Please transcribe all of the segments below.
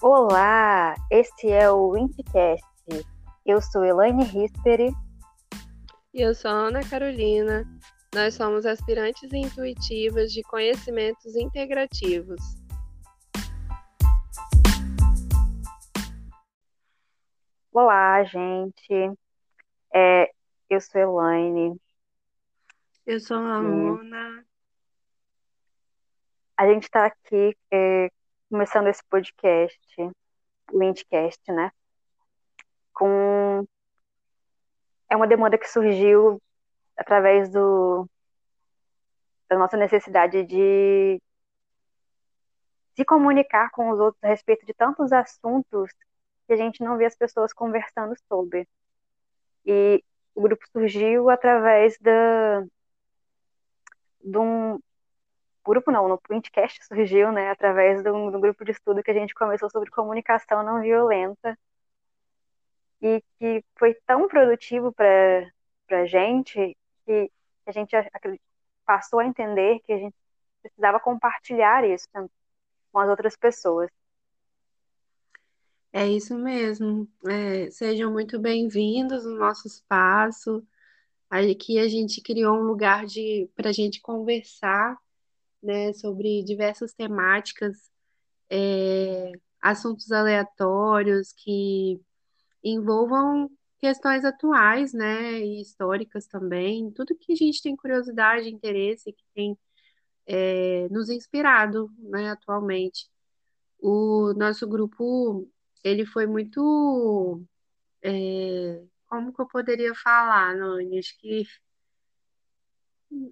Olá, este é o Windcast. Eu sou Elaine Risperi. E eu sou Ana Carolina. Nós somos aspirantes intuitivas de conhecimentos integrativos. Olá, gente. É, eu sou Elaine. Eu sou a Ana. A gente está aqui é, começando esse podcast, o Windcast, né? Com é uma demanda que surgiu através do da nossa necessidade de se comunicar com os outros a respeito de tantos assuntos que a gente não vê as pessoas conversando sobre. E o grupo surgiu através da de um grupo não, no Printcast surgiu, né, através de um, grupo de estudo que a gente começou sobre comunicação não violenta e que foi tão produtivo para a gente que a gente passou a entender que a gente precisava compartilhar isso com as outras pessoas. É isso mesmo. É, sejam muito bem-vindos no nosso espaço. Aqui a gente criou um lugar de para a gente conversar né, sobre diversas temáticas, é, assuntos aleatórios que envolvam questões atuais, né, e históricas também, tudo que a gente tem curiosidade, interesse, que tem é, nos inspirado, né, atualmente. O nosso grupo, ele foi muito, é, como que eu poderia falar, Nani? Acho que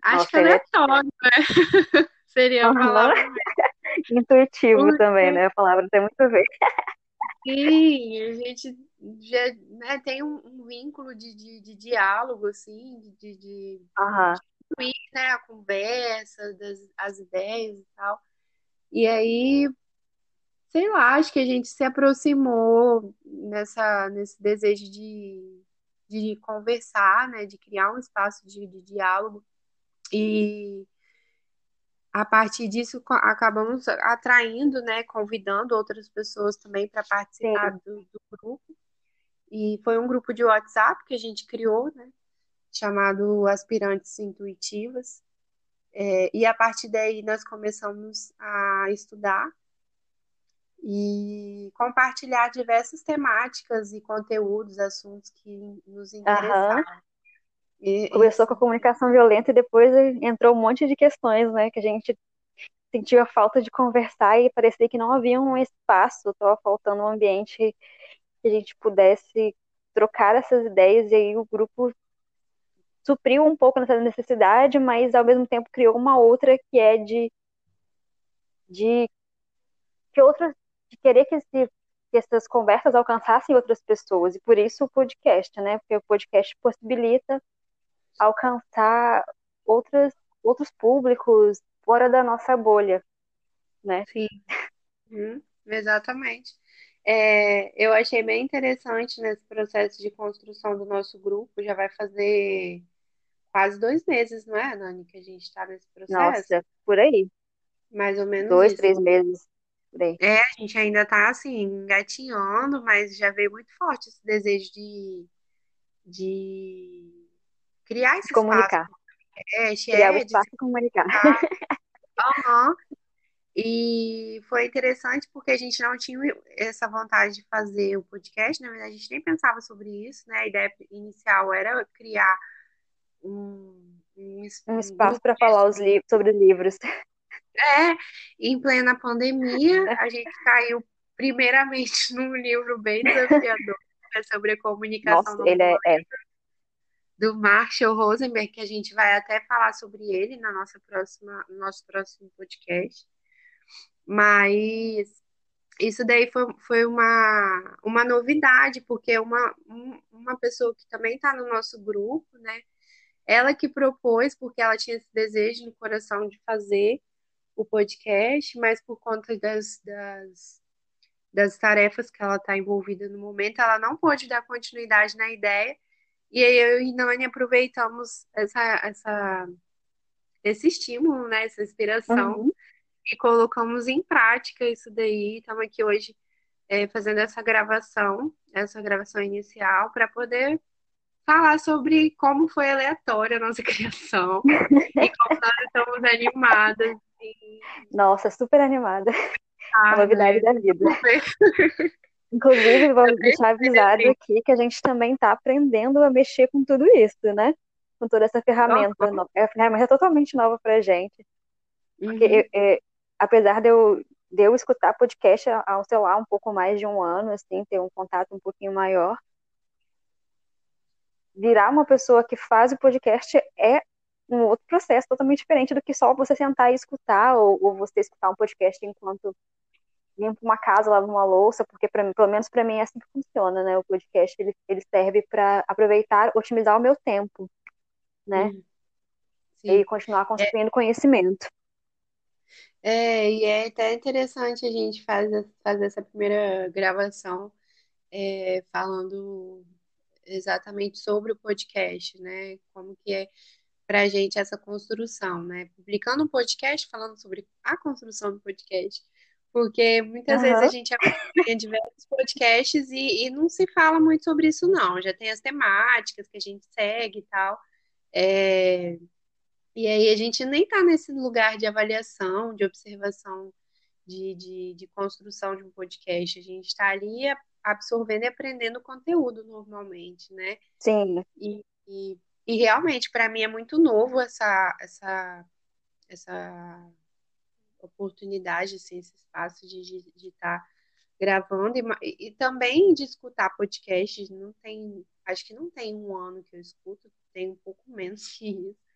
acho Nossa, que é aleatório, né? Seria a palavra. Intuitivo Porque... também, né? A palavra tem muito a ver. Sim, a gente já né, tem um, um vínculo de, de, de, diálogo, assim, de, de, uhum. de né, a conversa, das, as ideias e tal. E aí, sei lá, acho que a gente se aproximou nessa, nesse desejo de, de conversar, né, de criar um espaço de, de diálogo. E a partir disso acabamos atraindo, né, convidando outras pessoas também para participar do, do, grupo. E foi um grupo de WhatsApp que a gente criou, né, chamado Aspirantes Intuitivas. É, e a partir daí nós começamos a estudar e compartilhar diversas temáticas e conteúdos, assuntos que nos interessaram. Uhum. E, Começou com a comunicação violenta e depois entrou um monte de questões, né? Que a gente sentiu a falta de conversar e parecia que não havia um espaço, estava faltando um ambiente que a gente pudesse trocar essas ideias e aí o grupo supriu um pouco nessa necessidade, mas ao mesmo tempo criou uma outra que é de de que outras de querer que, esse, que essas conversas alcançassem outras pessoas e por isso o podcast, né? Porque o podcast possibilita alcançar outras, outros públicos fora da nossa bolha, né? Sim, uhum, exatamente. É, eu achei bem interessante nesse processo de construção do nosso grupo, já vai fazer quase dois meses, não é, Nani, que a gente está nesse processo? Nossa, por aí. Mais ou menos Dois, isso. três meses. Por aí. É, a gente ainda está assim, engatinhando, mas já veio muito forte esse desejo de, de criar esse comunicar. É, criar o espaço de comunicar. Uhum. E foi interessante porque a gente não tinha essa vontade de fazer o podcast, na verdade a gente nem pensava sobre isso, né? A ideia inicial era criar um, um, um espaço para falar os sobre livros. É, em plena pandemia, a gente caiu primeiramente num livro bem desafiador né, sobre a comunicação. Nossa, ele é, é, do Marshall Rosenberg, que a gente vai até falar sobre ele na nossa próxima, no nosso próximo podcast. Mas isso daí foi, foi uma, uma novidade, porque uma, uma pessoa que também está no nosso grupo, né? Ela que propôs, porque ela tinha esse desejo no coração de fazer o podcast, mas por conta das, das, das tarefas que ela está envolvida no momento, ela não pôde dar continuidade na ideia e aí eu e Nani aproveitamos essa, essa, esse estímulo, né, essa inspiração, uhum. e colocamos em prática isso daí. Estamos aqui hoje é, fazendo essa gravação, essa gravação inicial, para poder falar sobre como foi aleatória a nossa criação e como nós estamos animadas. E... Nossa, super animada. Ah, a novidade né? da vida. Inclusive, vou deixar avisado aqui que a gente também está aprendendo a mexer com tudo isso, né? Com toda essa ferramenta. Uhum. É uma ferramenta totalmente nova para a gente. Porque, uhum. é, apesar de eu, de eu escutar podcast há, sei lá, um pouco mais de um ano, assim, ter um contato um pouquinho maior, virar uma pessoa que faz o podcast é um outro processo totalmente diferente do que só você sentar e escutar, ou, ou você escutar um podcast enquanto limpa uma casa, lava uma louça, porque pra, pelo menos para mim é assim que funciona, né? O podcast ele, ele serve para aproveitar, otimizar o meu tempo, né? Sim. E continuar construindo é... conhecimento. É, e é até interessante a gente fazer, fazer essa primeira gravação é, falando exatamente sobre o podcast, né? Como que é para a gente essa construção, né? Publicando um podcast falando sobre a construção do podcast, porque muitas uhum. vezes a gente acompanha diversos podcasts e, e, não se fala muito sobre isso, não. Já tem as temáticas que a gente segue e tal. É... E aí a gente nem está nesse lugar de avaliação, de observação, de, de, de construção de um podcast. A gente está ali absorvendo e aprendendo conteúdo normalmente, né? Sim. E, e, e realmente, para mim, é muito novo essa, essa, essa oportunidade, assim, esse espaço de estar de, de tá gravando e, e, também de escutar podcasts. Não tem, acho que não tem um ano que eu escuto, tem um pouco menos que isso.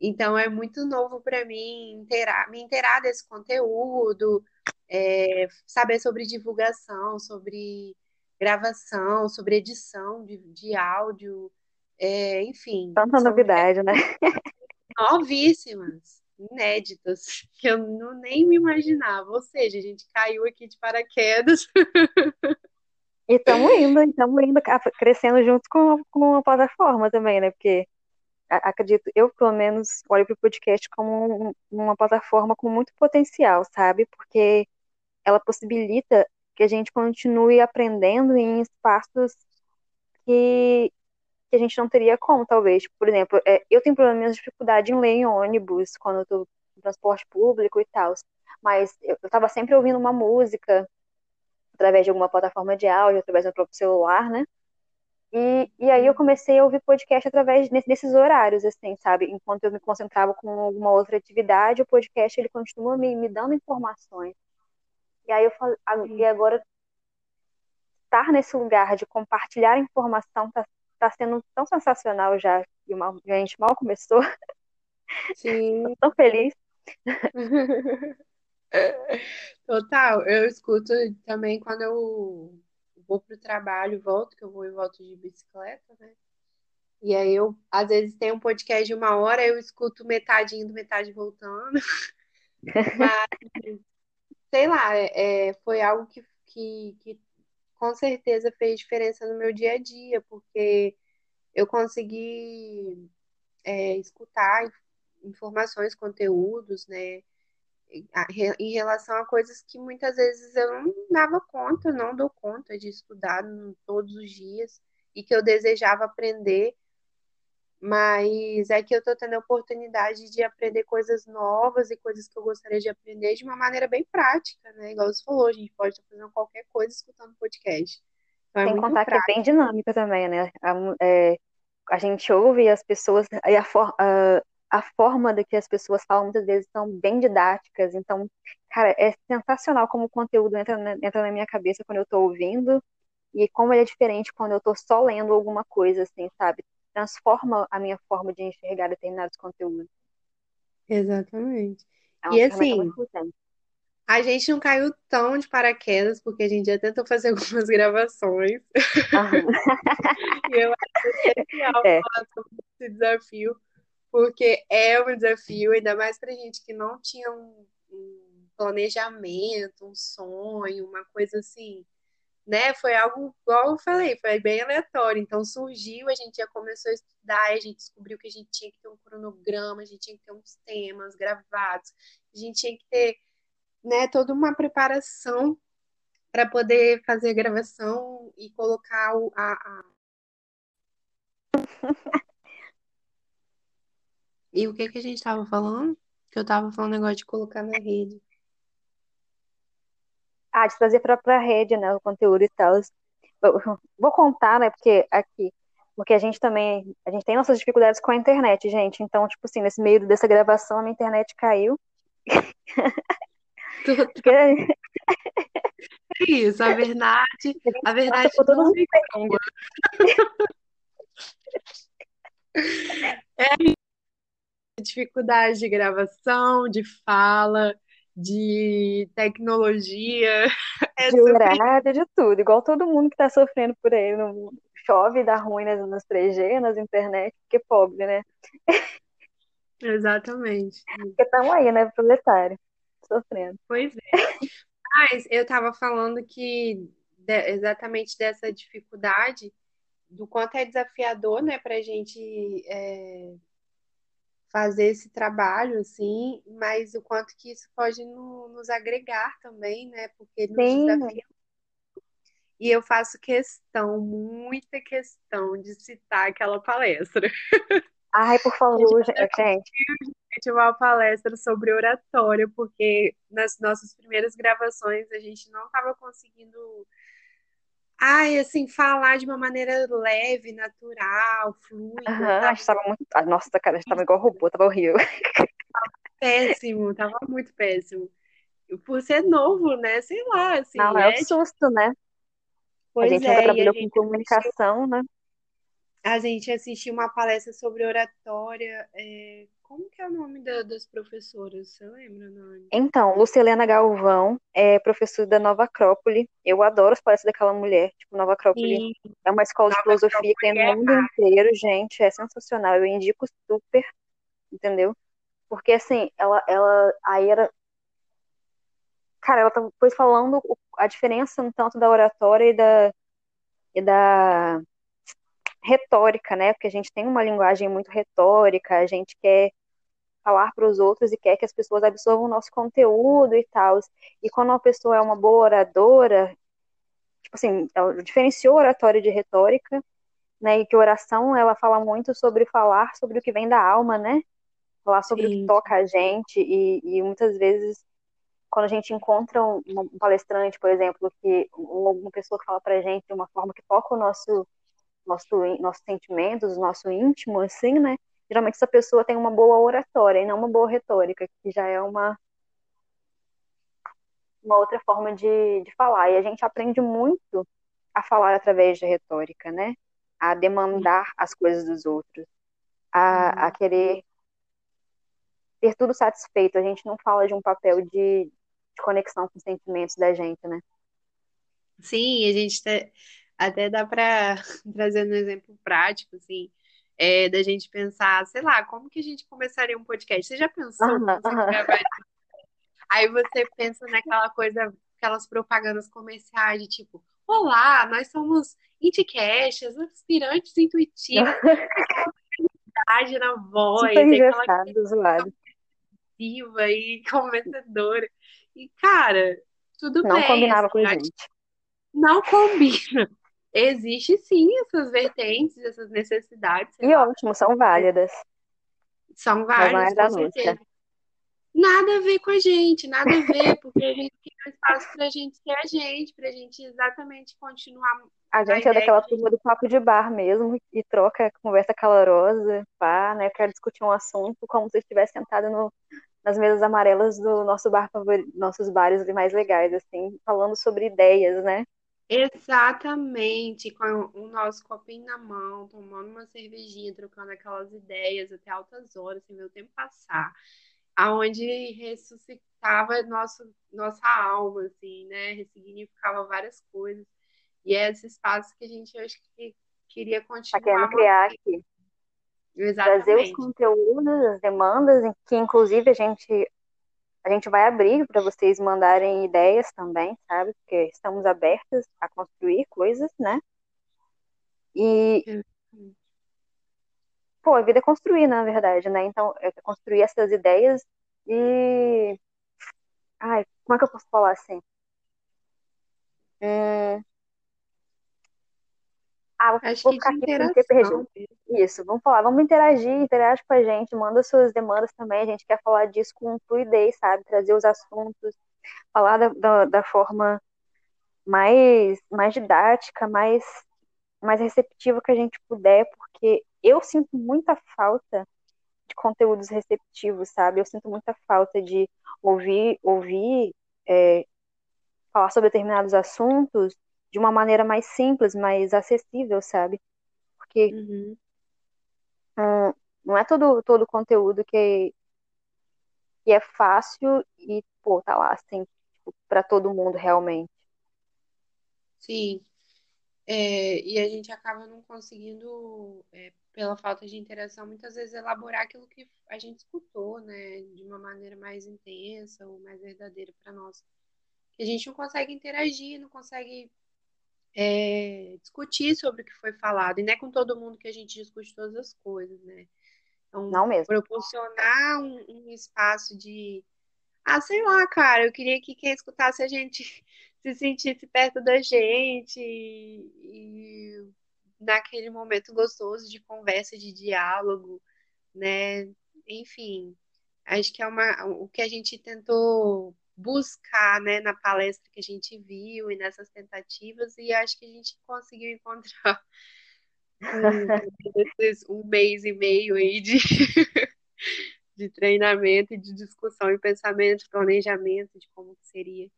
Então é muito novo para mim inteirar, me inteirar desse conteúdo, é, saber sobre divulgação, sobre gravação, sobre edição de, de áudio, é, enfim. Tanta novidade, né? Novíssimas, inéditas, que eu não, nem me imaginava. Ou seja, a gente caiu aqui de paraquedas. E estamos indo, estamos indo, crescendo junto com, com a plataforma também, né? Porque acredito, eu pelo menos olho para o podcast como uma plataforma com muito potencial, sabe? Porque ela possibilita que a gente continue aprendendo em espaços que, que a gente não teria como, talvez. Por exemplo, é, eu tenho problemas de dificuldade em ler em ônibus, quando eu estou no transporte público e tal. Mas eu estava sempre ouvindo uma música através de alguma plataforma de áudio, através do próprio celular, né? E, e aí eu comecei a ouvir podcast através desses horários, assim, sabe? Enquanto eu me concentrava com alguma outra atividade, o podcast ele continua me, me dando informações. E aí eu falei, e agora estar nesse lugar de compartilhar informação tá, tá sendo tão sensacional já, e uma, a gente mal começou. Sim. Tô tão feliz. Total, eu escuto também quando eu vou pro trabalho, volto, que eu vou e volto de bicicleta, né? E aí eu, às vezes, tem um podcast de uma hora, eu escuto metade indo, metade voltando. Mas, sei lá, é, foi algo que, que, que com certeza fez diferença no meu dia a dia, porque eu consegui é, escutar informações, conteúdos, né? em relação a coisas que muitas vezes eu não dava conta, não dou conta de estudar todos os dias e que eu desejava aprender, mas é que eu estou tendo a oportunidade de aprender coisas novas e coisas que eu gostaria de aprender de uma maneira bem prática, né? Igual você falou, a gente pode estar fazendo qualquer coisa escutando podcast. Então, é Sem contar prático. que é bem dinâmica também, né? A, é, a gente ouve as pessoas, e a, a, a forma da que as pessoas falam muitas vezes são bem didáticas. Então, cara, é sensacional como o conteúdo entra na, entra na minha cabeça quando eu estou ouvindo e como ele é diferente quando eu estou só lendo alguma coisa, assim, sabe? Transforma a minha forma de enxergar determinados conteúdos. Exatamente. É e assim, a gente não caiu tão de paraquedas, porque a gente já tentou fazer algumas gravações. e eu acho essencial é. falar sobre esse desafio, porque é um desafio, ainda mais para gente que não tinha um, um, planejamento, um sonho, uma coisa assim, né? Foi algo, igual eu falei, foi bem aleatório. Então surgiu, a gente já começou a estudar, a gente descobriu que a gente tinha que ter um cronograma, a gente tinha que ter uns temas gravados, a gente tinha que ter, né, toda uma preparação para poder fazer a gravação e colocar o, a, a... E o que que a gente tava falando? Que eu tava falando negócio de colocar na rede. Ah, de trazer para a rede, né, o conteúdo e tal. Vou contar, né, porque aqui, porque a gente também, a gente tem nossas dificuldades com a internet, gente. Então, tipo assim, nesse meio dessa gravação, a minha internet caiu. Porque Isso, a verdade, a verdade todos não perrengues. dificuldade de gravação, de fala, de tecnologia. É de super horário, de tudo. Igual todo mundo que tá sofrendo por aí. No, chove, dá ruim nas, nas 3G, nas internet, porque pobre, né? exatamente. Porque estamos aí, né, proletário, sofrendo. Pois é. Mas eu estava falando que de- exatamente dessa dificuldade, do quanto é desafiador, né, para a gente é, fazer esse trabalho, assim, mas o quanto que isso pode no- nos agregar também, né, porque nos Sim. desafia. E eu faço questão, muita questão, de citar aquela palestra. Ai, por favor, gen- gente. gente uma palestra sobre oratória, porque nas nossas primeiras gravações a gente não estava conseguindo Ai, assim, falar de uma maneira leve, natural, fluida, Aham, a tava gente tava muito. Nossa, cara, a gente tava igual robô, tava horrível. péssimo, tava muito péssimo. Por ser novo, né? Sei lá, Não, assim, é o é tipo, susto, né? A pois gente é, a trabalhou com gente assistiu, comunicação, né? a gente assistiu uma palestra sobre oratória. é, como que é o nome da- das professoras? Você lembra, Nani? Então, Lucilena Galvão é professora da Nova Acrópole. Eu adoro as palestras daquela mulher. Tipo, Nova Acrópole Sim, é uma escola de Nova filosofia que tem Acrópole no é mundo inteiro, gente. É sensacional. Eu indico super, entendeu? Porque, assim, ela, ela aí era. Cara, ela tava depois falando o- a diferença um tanto da oratória e da, e da retórica, né? Porque a gente tem uma linguagem muito retórica, a gente quer falar para os outros e quer que as pessoas absorvam o nosso conteúdo e tal. E quando uma pessoa é uma boa oradora, tipo assim, ela diferenciou oratória de retórica, né? E que oração ela fala muito sobre falar sobre o que vem da alma, né? Falar sobre o que sim, toca a gente e, e muitas vezes quando a gente encontra um, um palestrante, por exemplo, que uma pessoa que fala pra gente de uma forma que toca o nosso nosso nossos sentimentos, o nosso íntimo, assim, né? Geralmente essa pessoa tem uma boa oratória e não uma boa retórica, que já é uma, uma outra forma de, de falar. E a gente aprende muito a falar através de retórica, né? A demandar as coisas dos outros, a, a uhum. querer ter tudo satisfeito. A gente não fala de um papel de, de conexão com os sentimentos da gente, né? Sim, a gente te- até dá para trazer um exemplo prático, assim, é, da gente pensar, sei lá, como que a gente começaria um podcast? Você já pensou você? Aí você pensa naquela coisa, aquelas propagandas comerciais de tipo, Olá, nós somos Indicastas, aspirantes intuitivos, na Super voz, e aquela engessado, zoado. diva e convencedora. E, cara, tudo Não bem, combinava assim, com gente. não combina. Existe sim essas vertentes, essas necessidades, E lá. ótimo, são válidas, São é da com certeza. Nada a ver com a gente, nada a ver, porque a gente quer um espaço pra gente ser a gente, pra gente exatamente continuar A gente é ideia que daquela a gente. turma do papo de bar mesmo, e troca conversa calorosa, pá, né? Quero discutir um assunto como se estivesse sentado no, nas mesas amarelas do nosso bar favorito, nossos bares mais legais, assim, falando sobre ideias, né? Exatamente, com o nosso copinho na mão, tomando uma cervejinha, trocando aquelas ideias até altas horas, sem ver o tempo passar. aonde ressuscitava nosso, nossa alma, assim, né? Ressignificava várias coisas. E é esse espaço que a gente acho que queria Tá querendo continuar criar aqui, trazer os Exatamente. conteúdos, as demandas, em que inclusive a gente a gente vai abrir para vocês mandarem ideias também, sabe? Porque estamos abertas a construir coisas, né? E, pô, a vida é construir, na verdade, né? Então, é construir essas ideias e. Ai, como é que eu posso falar assim? Ah, Acho vou ficar aqui mesmo. Isso, vamos falar, vamos interagir, interage com a gente, manda suas demandas também, a gente quer falar disso com fluidez, sabe? Trazer os assuntos, falar da, da, da forma mais, mais didática, mais, mais receptiva que a gente puder, porque eu sinto muita falta de conteúdos receptivos, sabe? Eu sinto muita falta de ouvir, ouvir é, falar sobre determinados assuntos de uma maneira mais simples, mais acessível, sabe? Porque Uhum. hum, não é todo todo conteúdo que, que é fácil e, pô, tá lá, assim, tipo, para todo mundo realmente. Sim. É, e a gente acaba não conseguindo, é, pela falta de interação, muitas vezes elaborar aquilo que a gente escutou, né, de uma maneira mais intensa ou mais verdadeira para nós. A gente não consegue interagir, não consegue é, discutir sobre o que foi falado, e não é com todo mundo que a gente discute todas as coisas, né? Então, Não mesmo. proporcionar um, um espaço de, ah, sei lá, cara, eu queria que quem escutasse a gente se sentisse perto da gente e, e naquele momento gostoso de conversa, de diálogo, né? Enfim, acho que é uma, o que a gente tentou buscar, né, na palestra que a gente viu e nessas tentativas, e acho que a gente conseguiu encontrar esses um mês e meio aí de, de treinamento e de discussão e pensamento, planejamento de como que seria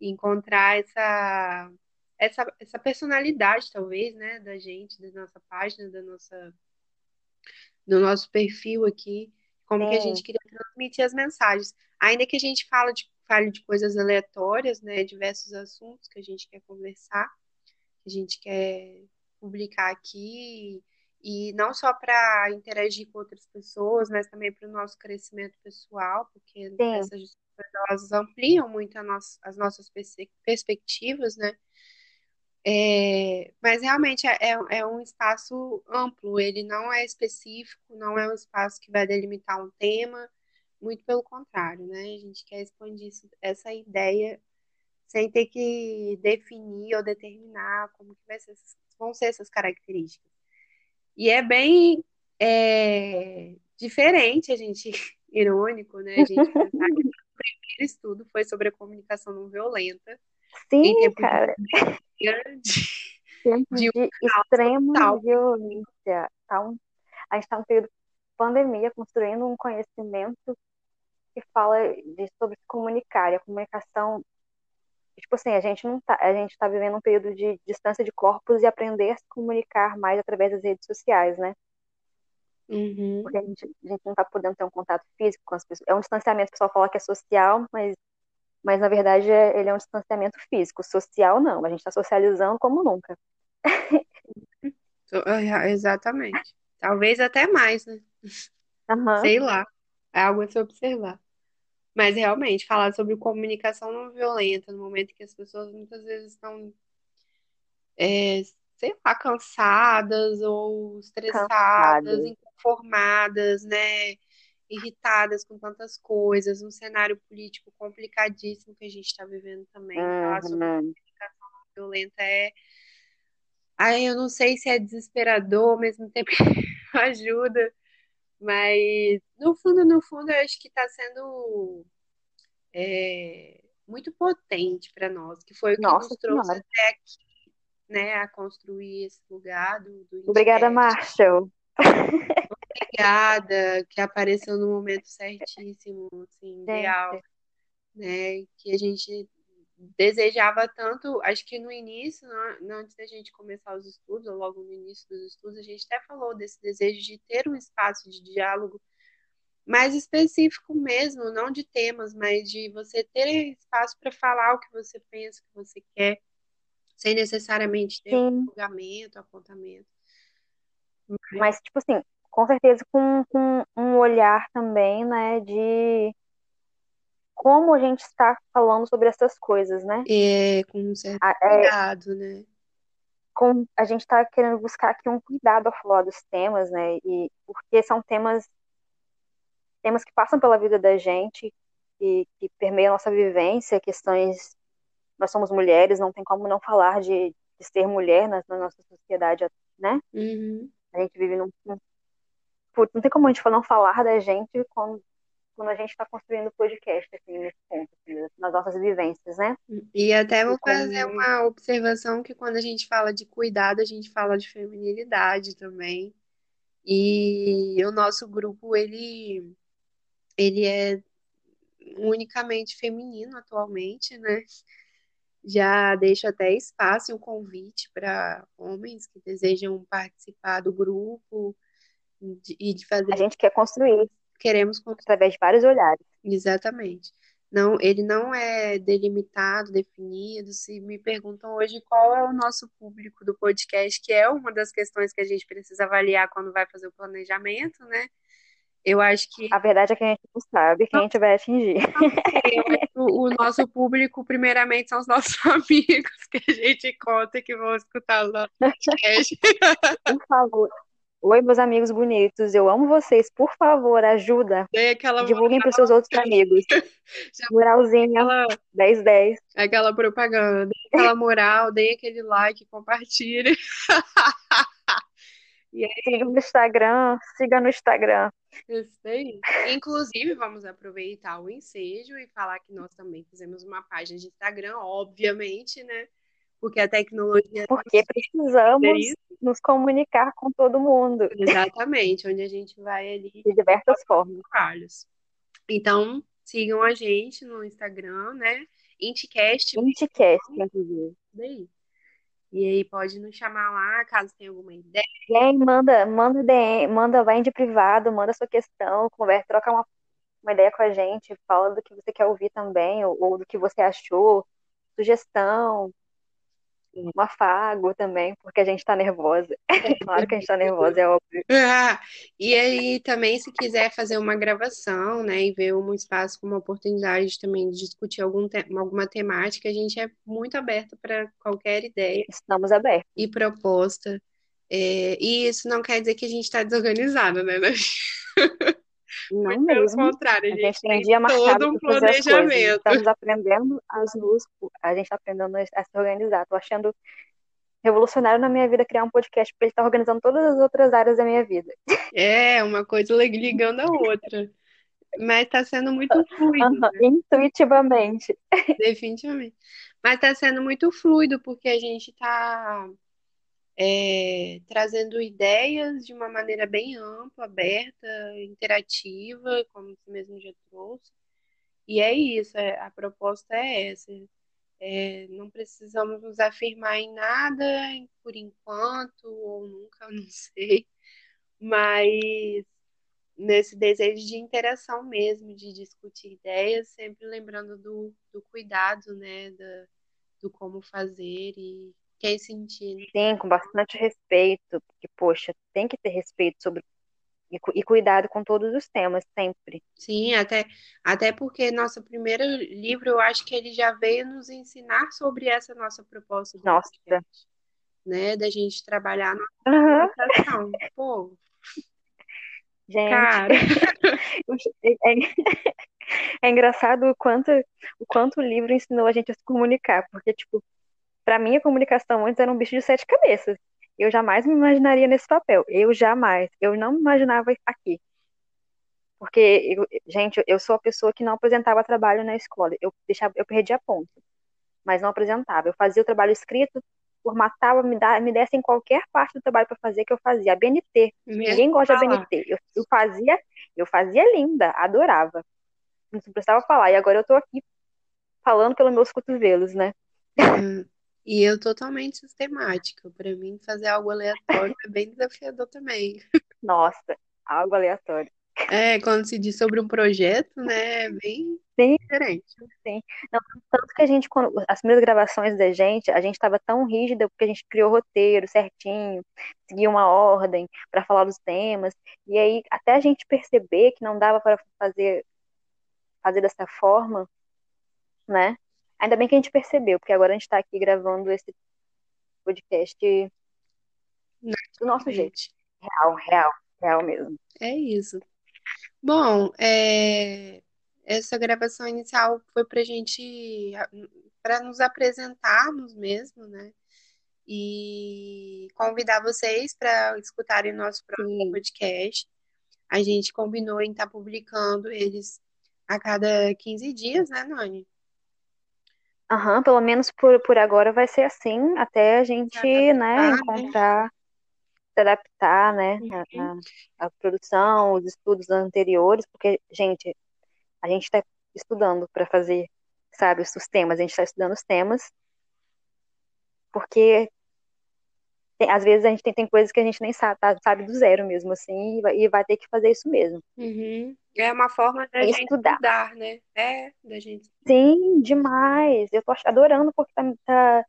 encontrar essa, essa, essa personalidade, talvez, né, da gente, da nossa página, da nossa, do nosso perfil aqui, como que a gente Sim, queria transmitir as mensagens. Ainda que a gente fala de, fale de coisas aleatórias, né, diversos assuntos que a gente quer conversar, que a gente quer publicar aqui, e não só para interagir com outras pessoas, mas também para o nosso crescimento pessoal, porque sim, essas discussões elas ampliam muito nossa, as nossas perspectivas, né? É, mas realmente é, é é um espaço amplo, ele não é específico, não é um espaço que vai delimitar um tema, muito pelo contrário, né? A gente quer expandir isso- essa ideia sem ter que definir ou determinar como que ser, vão ser essas características. E é bem é, diferente, a gente, irônico, né? A gente pensar que o estudo foi sobre a comunicação não violenta em sim, tempos de cara. de, Tempos de um de extrema total. violência. Tá um, a gente está no período de pandemia, construindo um conhecimento que fala de, sobre se comunicar. E a comunicação Tipo assim, a gente não tá, a gente tá vivendo um período de distância de corpos e aprender a se comunicar mais através das redes sociais, né? Uhum. Porque a gente, a gente não tá podendo ter um contato físico com as pessoas. É um distanciamento, o pessoal fala que é social, mas, mas na verdade é, ele é um distanciamento físico. Social não, a gente tá socializando como nunca. É, Exatamente. Talvez até mais, né? Aham, Sei lá. É algo a se observar. Mas realmente, falar sobre comunicação não violenta, no momento que as pessoas muitas vezes estão, é, sei lá, cansadas ou estressadas, cansado. inconformadas, né? Irritadas com tantas coisas, um cenário político complicadíssimo que a gente está vivendo também. Falar sobre Uhum. comunicação não violenta é. Ai, eu não sei se é desesperador, ao mesmo tempo ajuda, mas no fundo, no fundo, eu acho que está sendo é, muito potente para nós, que foi o que Nossa nos trouxe Senhora. até aqui, né, a construir esse lugar do, do Obrigada. Marshall. Obrigada, que apareceu no momento certíssimo, assim, ideal, né, que a gente desejava tanto, acho que no início, né, antes da gente começar os estudos, ou logo no início dos estudos, a gente até falou desse desejo de ter um espaço de diálogo mais específico mesmo, não de temas, mas de você ter espaço para falar o que você pensa, o que você quer, sem necessariamente ter um sim. julgamento, apontamento. Mas, tipo assim, com certeza com, com um olhar também, né, de como a gente está falando sobre essas coisas, né? É, com um certo A, é, cuidado, né? com, a gente está querendo buscar aqui um cuidado ao falar dos temas, né? E porque são temas, temas que passam pela vida da gente e que permeiam a nossa vivência, questões nós somos mulheres, não tem como não falar de, de ser mulher na, na, nossa sociedade, né? Uhum. A gente vive num. Putz, não tem como a gente não falar da gente quando, quando a gente está construindo podcast, assim, nesse ponto, assim, nas nossas vivências, né? E até vou fazer uma observação que quando a gente fala de cuidado, a gente fala de feminilidade também. E o nosso grupo, ele, ele é unicamente feminino atualmente, né? Já deixo até espaço e um convite para homens que desejam participar do grupo e de fazer. A gente quer construir. Queremos construir. Através de vários olhares. Exatamente. Não, ele não é delimitado, definido. Se me perguntam hoje qual é o nosso público do podcast, que é uma das questões que a gente precisa avaliar quando vai fazer o planejamento, né? Eu acho que. A verdade é que a gente não sabe quem a gente vai atingir. o, o nosso público, primeiramente, são os nossos amigos que a gente conta que vão escutar o nosso podcast. Por favor. Oi, meus amigos bonitos, eu amo vocês. Por favor, ajuda. Divulguem para os seus outros amigos. Moralzinha, aquela... 10-10. Aquela propaganda, aquela moral, dê aquele like, compartilhe. E aí... Siga no Instagram, siga no Instagram. Isso aí. Inclusive, vamos aproveitar o ensejo e falar que nós também fizemos uma página de Instagram, obviamente, né? Porque a tecnologia. Porque precisamos nos comunicar com todo mundo. Exatamente, onde a gente vai ali. De diversas formas. Carlos. Então, sigam a gente no Instagram, né? Inticast. Inticast, inclusive. Daí. E aí pode nos chamar lá, caso tenha alguma ideia. Vem, manda, manda DM, manda, vai de privado, manda sua questão, conversa, troca uma, uma ideia com a gente, fala do que você quer ouvir também, ou, ou do que você achou, sugestão, um afago também, porque a gente tá nervosa. claro que a gente tá nervosa, é óbvio. Ah, e aí também, se quiser fazer uma gravação, né, e ver um espaço com uma oportunidade também de discutir algum te alguma temática, a gente é muito aberto para qualquer ideia. Estamos abertos. E proposta. É, e isso não quer dizer que a gente está desorganizado, né? Não Muito mesmo. Pelo contrário, a gente, tem dia marcado todo um planejamento. Estamos aprendendo as luzes, a gente está aprendendo a se organizar. Estou achando revolucionário na minha vida criar um podcast, porque ele está organizando todas as outras áreas da minha vida. É, uma coisa ligando a outra. Mas está sendo muito fluido. Uhum, né? Intuitivamente. Definitivamente. Mas está sendo muito fluido, porque a gente está é, trazendo ideias de uma maneira bem ampla, aberta, interativa, como você mesmo já trouxe. E é isso, é, a proposta é essa. É, não precisamos nos afirmar em nada por enquanto, ou nunca, não sei, mas nesse desejo de interação mesmo, de discutir ideias, sempre lembrando do, do cuidado, né, da, do como fazer e quem sentir. Sim, com bastante respeito, porque, poxa, tem que ter respeito sobre e, cuidado com todos os temas, sempre. Sim, até, até porque nosso primeiro livro, eu acho que ele já veio nos ensinar sobre essa nossa proposta. Nossa. Podcast, né, da gente trabalhar na uhum. comunicação. Pô, Gente, Cara. é, é, engraçado o quanto, o quanto o livro ensinou a gente a se comunicar, porque, tipo, para mim, a comunicação antes era um bicho de sete cabeças. Eu jamais me imaginaria nesse papel. Eu jamais. Eu não me imaginava aqui. Porque, eu, gente, eu sou a pessoa que não apresentava trabalho na escola. Eu, deixava, eu perdia ponto. Mas não apresentava. Eu fazia o trabalho escrito, formatava, me, dá, me dessem qualquer parte do trabalho para fazer que eu fazia. A BNT. Ninguém gosta de BNT. Eu, eu, fazia, eu fazia linda, adorava. Não precisava falar. E agora eu tô aqui falando pelos meus cotovelos, né? Hum. E eu totalmente sistemática. Para mim, fazer algo aleatório é bem desafiador também. Nossa, algo aleatório. É, quando se diz sobre um projeto, né, é bem sim, diferente. Sim. Não, tanto que a gente, quando, as primeiras gravações da gente, a gente estava tão rígida porque a gente criou roteiro certinho, seguia uma ordem para falar dos temas, e aí até a gente perceber que não dava para fazer fazer dessa forma, né? Ainda bem que a gente percebeu, porque agora a gente está aqui gravando esse podcast do nosso jeito. Real, real, real mesmo. É isso. Bom, é... essa gravação inicial foi pra gente para nos apresentarmos mesmo, né? E convidar vocês para escutarem o nosso próximo Sim. podcast. A gente combinou em estar tá publicando eles a cada 15 dias, né, Nani? Aham, pelo menos por, por agora vai ser assim, até a gente, né, né, encontrar, né? se adaptar, né, uhum. a, a, produção, os estudos anteriores, porque, gente, a gente está estudando para fazer, sabe, os temas, a gente está estudando os temas, porque tem, às vezes a gente tem, tem coisas que a gente nem sabe, tá, sabe do zero mesmo, assim, e vai, e vai ter que fazer isso mesmo. Uhum. É uma forma da é gente estudar. estudar, né? É, da gente. Sim, demais. Eu tô adorando porque tá, tá,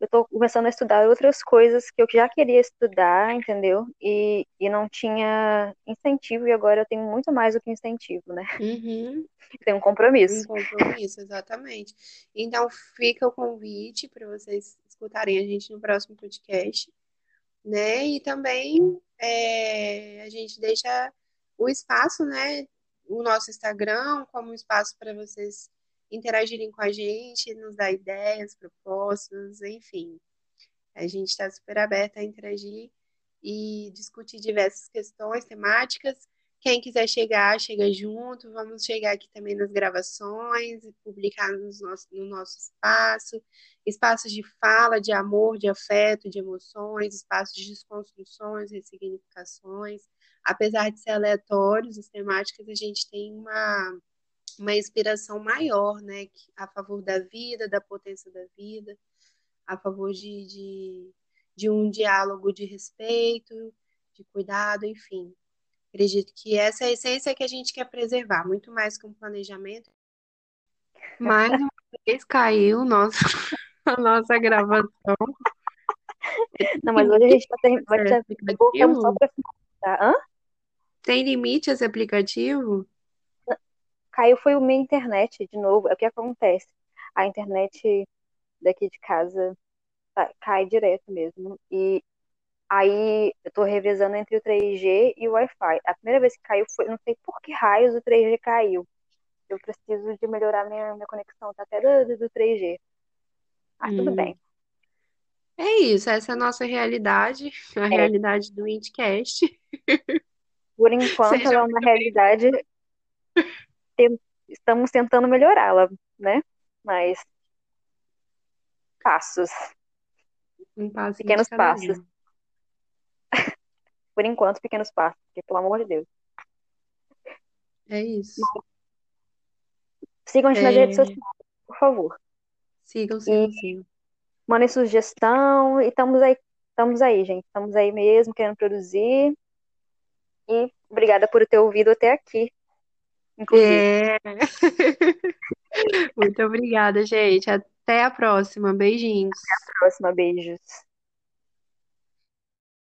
eu tô começando a estudar outras coisas que eu já queria estudar, entendeu? E, e não tinha incentivo, e agora eu tenho muito mais do que incentivo, né? Uhum. Tem um compromisso. Um compromisso, exatamente. Então fica o convite para vocês escutarem a gente no próximo podcast, né? E também é, a gente deixa o espaço, né? O nosso Instagram como espaço para vocês interagirem com a gente, nos dar ideias, propostas, enfim. A gente está super aberta a interagir e discutir diversas questões temáticas quem quiser chegar, chega junto. Vamos chegar aqui também nas gravações e publicar nos nosso, no nosso espaço. Espaços de fala, de amor, de afeto, de emoções, espaços de desconstruções, ressignificações. Apesar de ser aleatórios, as temáticas, a gente tem uma, uma inspiração maior, né? A favor da vida, da potência da vida, a favor de, de, de um diálogo de respeito, de cuidado, enfim. Acredito que essa é a essência que a gente quer preservar, muito mais que um planejamento. Mais uma vez caiu nossa, a nossa gravação. Não, mas hoje a gente tá ter... vai ter... só para finalizar. Hã? Tem limite esse aplicativo? Caiu foi o minha internet de novo. É o que acontece. A internet daqui de casa tá, cai direto mesmo. E Aí eu tô revezando entre o 3G e o Wi-Fi. A primeira vez que caiu foi, não sei por que raios o 3G caiu. Eu preciso de melhorar minha, minha conexão, tá até do, do 3G. Mas hum. tudo bem. É isso, essa é a nossa realidade, a é. realidade do Windcast. Por enquanto, Seja ela é uma realidade. Estamos tentando melhorá-la, né? Mas passos. Um passo Pequenos passos. Por enquanto, pequenos passos, porque, pelo amor de Deus. É isso. Sigam a gente é... nas redes sociais, por favor. Sigam, sigam, e... sigam. Mandem sugestão e estamos aí, estamos aí, gente. Estamos aí mesmo, querendo produzir. E obrigada por ter ouvido até aqui. Inclusive. É. Muito obrigada, gente. Até a próxima. Beijinhos. Até a próxima. Beijos.